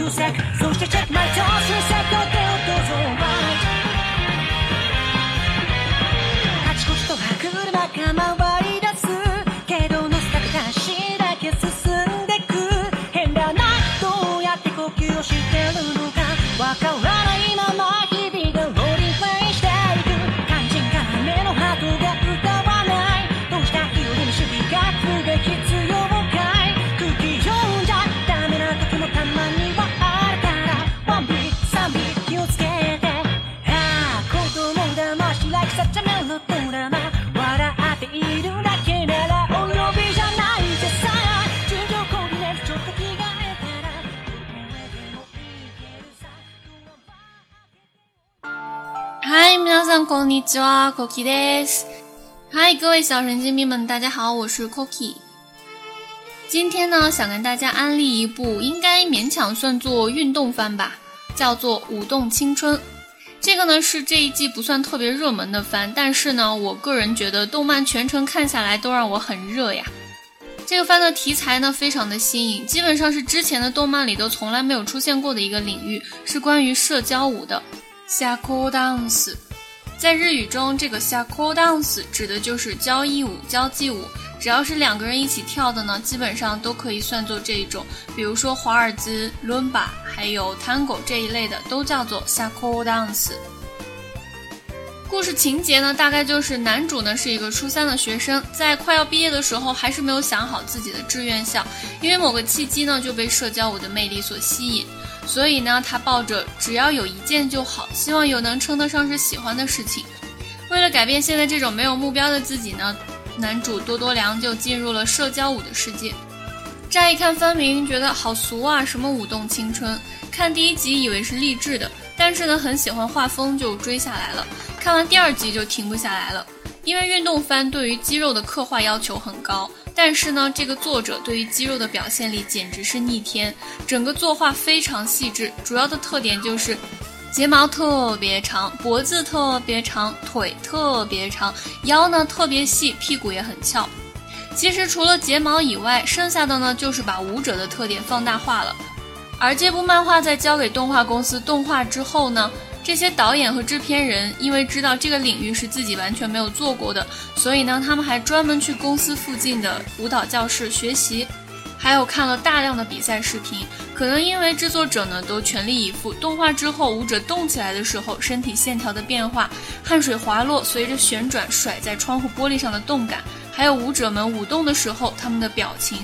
そして check my toes セットでどうぞ right あちこちと車が回り出す。けど乗せたく足だけ進んでく。変だなどうやって呼吸をしてるのか。わから皆さんこんにちは，Koki です。嗨，各位小神经病们，大家好，我是 Koki。今天呢，想跟大家安利一部应该勉强算作运动番吧，叫做《舞动青春》。这个呢是这一季不算特别热门的番，但是呢，我个人觉得动漫全程看下来都让我很热呀。这个番的题材呢非常的新颖，基本上是之前的动漫里都从来没有出现过的一个领域，是关于社交舞的。下 a dance， 在日语中，这个下 a dance 指的就是交谊舞、交际舞。只要是两个人一起跳的呢，基本上都可以算作这一种。比如说华尔兹、伦巴，还有 tango 这一类的，都叫做下 a dance。故事情节呢，大概就是男主呢是一个初三的学生，在快要毕业的时候，还是没有想好自己的志愿校，因为某个契机呢，就被社交舞的魅力所吸引。所以呢，他抱着只要有一件就好，希望有能称得上是喜欢的事情。为了改变现在这种没有目标的自己呢，男主多多良就进入了社交舞的世界。乍一看分明，觉得好俗啊，什么舞动青春？看第一集以为是励志的，但是呢，很喜欢画风，就追下来了。看完第二集就停不下来了，因为运动番对于肌肉的刻画要求很高。但是呢，这个作者对于肌肉的表现力简直是逆天，整个作画非常细致，主要的特点就是睫毛特别长，脖子特别长，腿特别长，腰呢特别细，屁股也很翘。其实除了睫毛以外，剩下的呢就是把舞者的特点放大化了。而这部漫画在交给动画公司动画之后呢，这些导演和制片人因为知道这个领域是自己完全没有做过的，所以呢，他们还专门去公司附近的舞蹈教室学习，还有看了大量的比赛视频。可能因为制作者呢都全力以赴，动画之后舞者动起来的时候，身体线条的变化，汗水滑落随着旋转甩在窗户玻璃上的动感，还有舞者们舞动的时候他们的表情。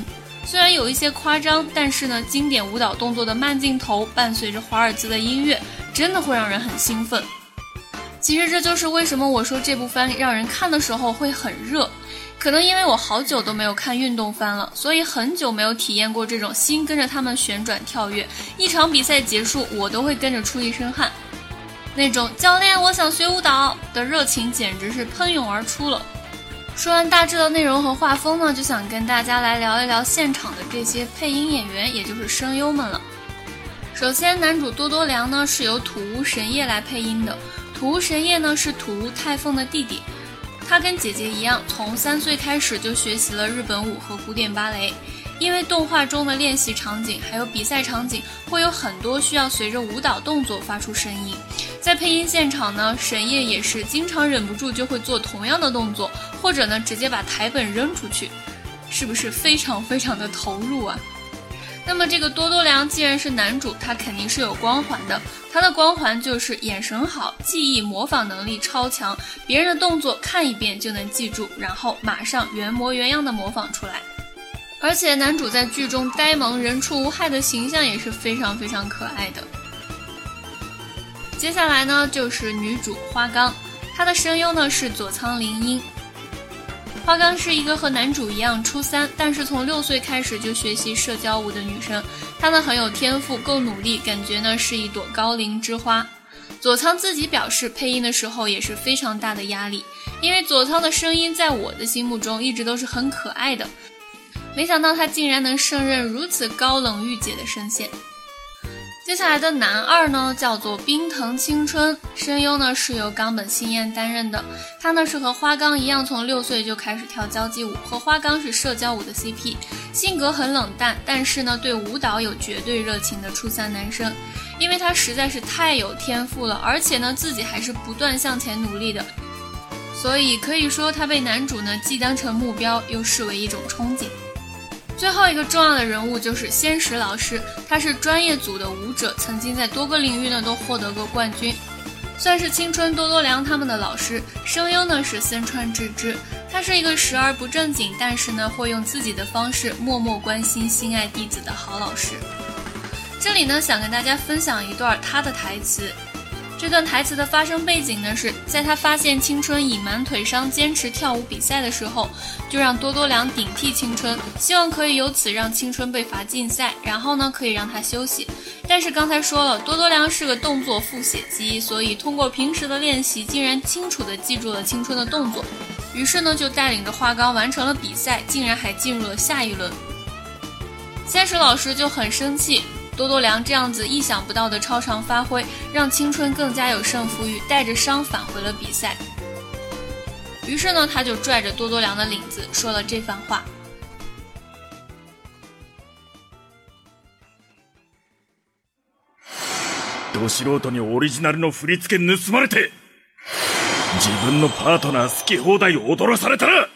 虽然有一些夸张，但是呢，经典舞蹈动作的慢镜头伴随着华尔兹的音乐，真的会让人很兴奋。其实这就是为什么我说这部番让人看的时候会很热，可能因为我好久都没有看运动番了，所以很久没有体验过这种心跟着他们旋转跳跃，一场比赛结束我都会跟着出一身汗，那种教练我想学舞蹈的热情简直是喷涌而出了。说完大致的内容和画风呢，就想跟大家来聊一聊现场的这些配音演员，也就是声优们了。首先，男主多多良呢是由土屋神叶来配音的。土屋神叶呢是土屋太凤的弟弟，他跟姐姐一样，从三岁开始就学习了日本舞和古典芭蕾。因为动画中的练习场景还有比赛场景会有很多需要随着舞蹈动作发出声音，在配音现场呢，神叶也是经常忍不住就会做同样的动作，或者呢直接把台本扔出去，是不是非常非常的投入啊？那么这个多多良既然是男主，他肯定是有光环的，他的光环就是眼神好，记忆模仿能力超强，别人的动作看一遍就能记住，然后马上原模原样的模仿出来。而且男主在剧中呆萌、人畜无害的形象也是非常非常可爱的。接下来呢，就是女主花冈，她的声优呢是佐仓绫音。花冈是一个和男主一样初三，但是从六岁开始就学习社交舞的女生。她呢很有天赋，够努力，感觉呢是一朵高龄之花。佐仓自己表示，配音的时候也是非常大的压力，因为佐仓的声音在我的心目中一直都是很可爱的。没想到他竟然能胜任如此高冷御姐的声线。接下来的男二呢，叫做冰藤青春，声优呢是由冈本信彦担任的。他呢是和花冈一样，从六岁就开始跳交际舞，和花冈是社交舞的 CP。性格很冷淡，但是呢对舞蹈有绝对热情的初三男生。因为他实在是太有天赋了，而且呢自己还是不断向前努力的，所以可以说他被男主呢既当成目标，又视为一种憧憬。最后一个重要的人物就是仙石老师，他是专业组的舞者，曾经在多个领域呢都获得过冠军，算是青春多多良他们的老师。声优呢是森川智之，他是一个时而不正经，但是呢会用自己的方式默默关心心爱弟子的好老师。这里呢想跟大家分享一段他的台词。这段台词的发生背景呢，是在他发现青春隐瞒腿伤，坚持跳舞比赛的时候，就让多多良顶替青春，希望可以由此让青春被罚禁赛，然后呢可以让他休息。但是刚才说了，多多良是个动作复写机，所以通过平时的练习，竟然清楚地记住了青春的动作，于是呢就带领着花冈完成了比赛，竟然还进入了下一轮。仙石老师就很生气。多多良这样子意想不到的超常发挥，让青春更加有胜负欲，带着伤返回了比赛。于是呢，他就拽着多多良的领子说了这番话。ど素人にオリジナルの振り付け盗まれて、自分のパートナー好き放題踊らされたら、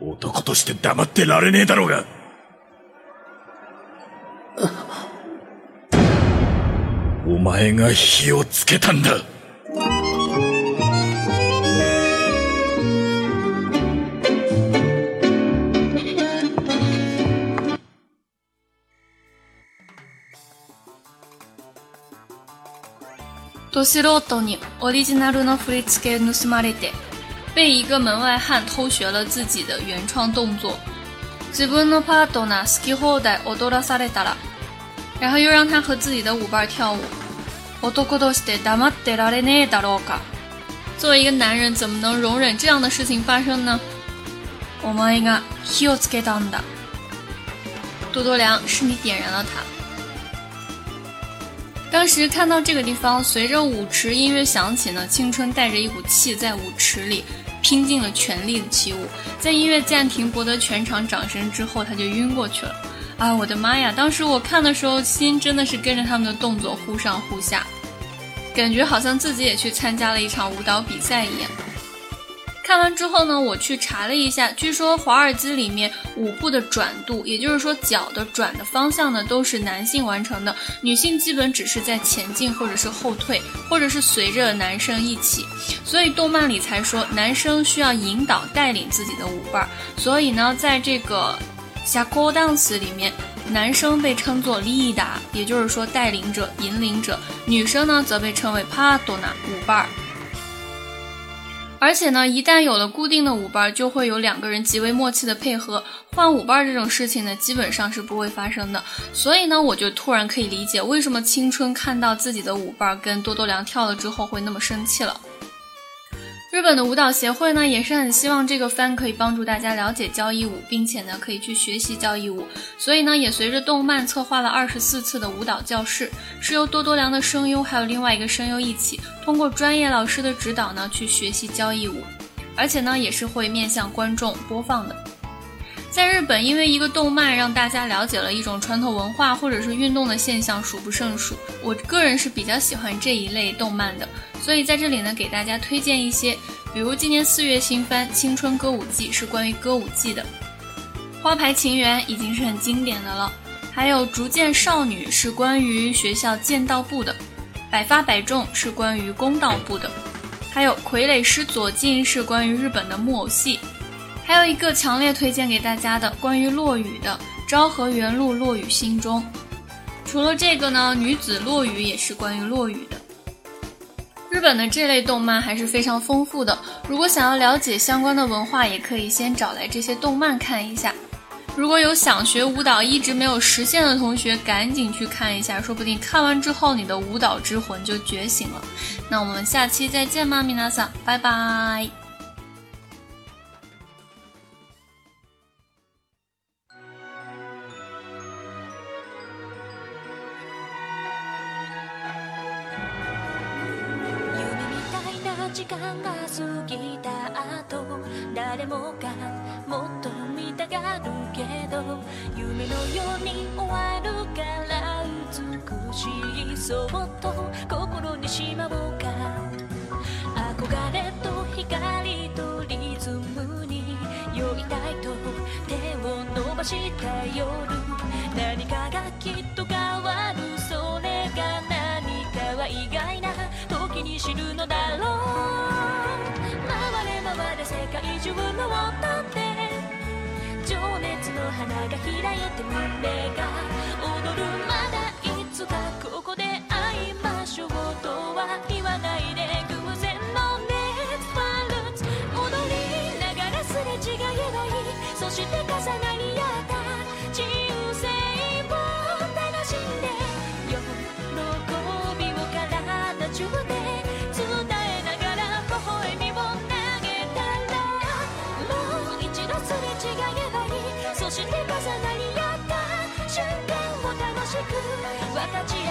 男として黙ってられねえだろうが。 前が火をつけたんだド素人にオリジナルの振り付け盗まれて，被一个门外汉偷学了自己的原创动作。自分のパートナー好き放題踊らされたら。然后又让他和自己的舞伴跳舞。作为一个男人，怎么能容忍这样的事情发生呢？多多良，是你点燃了他。当时看到这个地方，随着舞池音乐响起呢，青春带着一股气在舞池里拼尽了全力的起舞。在音乐暂停，博得全场掌声之后，他就晕过去了。啊，我的妈呀！当时我看的时候，心真的是跟着他们的动作忽上忽下，感觉好像自己也去参加了一场舞蹈比赛一样。看完之后呢，我去查了一下，据说华尔兹里面舞步的转度，也就是说脚的转的方向呢，都是男性完成的，女性基本只是在前进或者是后退，或者是随着男生一起。所以动漫里才说男生需要引导带领自己的舞伴儿。所以呢，在这个。下 call dance 里面，男生被称作 lira 也就是说带领者、引领者；女生呢则被称为 partner，舞伴儿。而且呢，一旦有了固定的舞伴，就会有两个人极为默契的配合。换舞伴这种事情呢，基本上是不会发生的。所以呢，我就突然可以理解为什么青春看到自己的舞伴跟多多良跳了之后会那么生气了。日本的舞蹈协会呢，也是很希望这个番可以帮助大家了解交谊舞，并且呢，可以去学习交谊舞。所以呢，也随着动漫策划了二十四次的舞蹈教室，是由多多良的声优还有另外一个声优一起，通过专业老师的指导呢，去学习交谊舞，而且呢，也是会面向观众播放的。在日本，因为一个动漫让大家了解了一种传统文化或者是运动的现象，数不胜数。我个人是比较喜欢这一类动漫的，所以在这里呢，给大家推荐一些，比如今年四月新番《青春歌舞伎》是关于歌舞伎的，《花牌情缘》已经是很经典的了，还有《逐渐少女》是关于学校剑道部的，《百发百中》是关于弓道部的，还有《傀儡师左近》是关于日本的木偶戏。还有一个强烈推荐给大家的关于落雨的《昭和元禄落雨心中》。除了这个呢，女子落雨也是关于落雨的。日本的这类动漫还是非常丰富的。如果想要了解相关的文化，也可以先找来这些动漫看一下。如果有想学舞蹈一直没有实现的同学，赶紧去看一下，说不定看完之后你的舞蹈之魂就觉醒了。那我们下期再见吧，米娜桑，拜拜。時間が過ぎた後誰もがもっと見たがるけど夢のように終わるから美しいそっと心にしまおうか。憧れと光とリズムに酔いたいと手を伸ばした夜。何かがきっとが開いて胸が踊るし